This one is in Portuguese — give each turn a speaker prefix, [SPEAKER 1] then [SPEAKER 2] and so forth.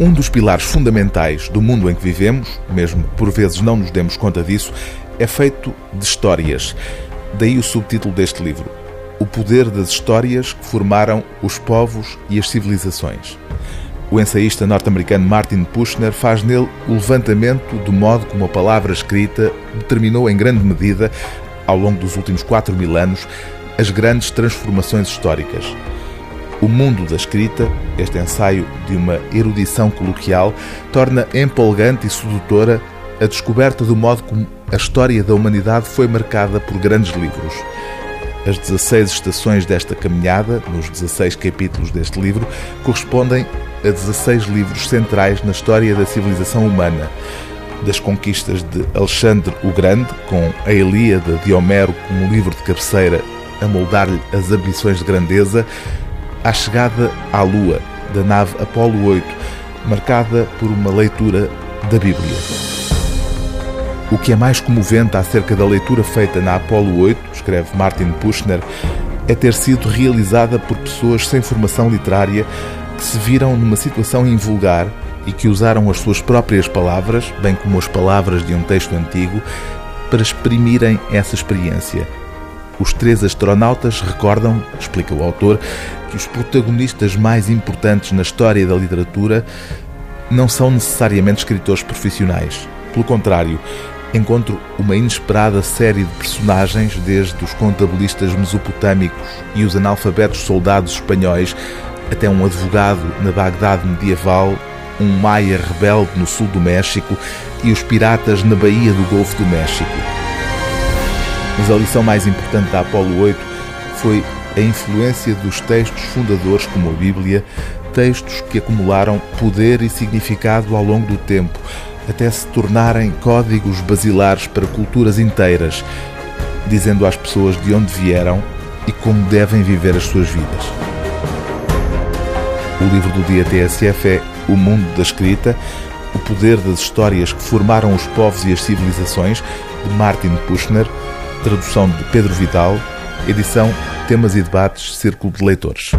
[SPEAKER 1] Um dos pilares fundamentais do mundo em que vivemos, mesmo que por vezes não nos demos conta disso, é feito de histórias. Daí o subtítulo deste livro: O poder das histórias que formaram os povos e as civilizações. O ensaísta norte-americano Martin Pushner faz nele o levantamento do modo como a palavra escrita determinou em grande medida, ao longo dos últimos 4 mil anos, as grandes transformações históricas. O mundo da escrita, este ensaio de uma erudição coloquial, torna empolgante e sedutora a descoberta do modo como a história da humanidade foi marcada por grandes livros. As 16 estações desta caminhada, nos 16 capítulos deste livro, correspondem a 16 livros centrais na história da civilização humana. Das conquistas de Alexandre o Grande, com a Ilíada de Homero como livro de cabeceira a moldar-lhe as ambições de grandeza, à chegada à Lua, da nave Apolo 8, marcada por uma leitura da Bíblia. O que é mais comovente acerca da leitura feita na Apolo 8, escreve Martin Pushner, é ter sido realizada por pessoas sem formação literária que se viram numa situação invulgar e que usaram as suas próprias palavras, bem como as palavras de um texto antigo, para exprimirem essa experiência. Os três astronautas recordam, explica o autor, que os protagonistas mais importantes na história da literatura não são necessariamente escritores profissionais. Pelo contrário, encontro uma inesperada série de personagens, desde os contabilistas mesopotâmicos e os analfabetos soldados espanhóis, até um advogado na Bagdade medieval, um maia rebelde no sul do México e os piratas na Baía do Golfo do México. Mas a lição mais importante da Apolo 8 foi a influência dos textos fundadores, como a Bíblia, textos que acumularam poder e significado ao longo do tempo, até se tornarem códigos basilares para culturas inteiras, dizendo às pessoas de onde vieram e como devem viver as suas vidas. O livro do dia TSF é O Mundo da Escrita, o poder das histórias que formaram os povos e as civilizações, de Martin Pushner, tradução de Pedro Vidal, edição Temas e Debates, Círculo de Leitores.